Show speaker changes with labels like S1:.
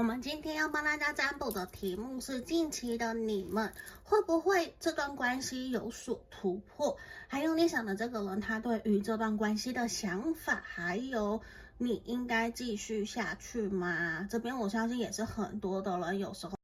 S1: 我们今天要帮大家占卜的题目是近期的你们会不会这段关系有所突破？还有你想的这个人他对于这段关系的想法还有你应该继续下去吗？这边我相信也是很多的人有时候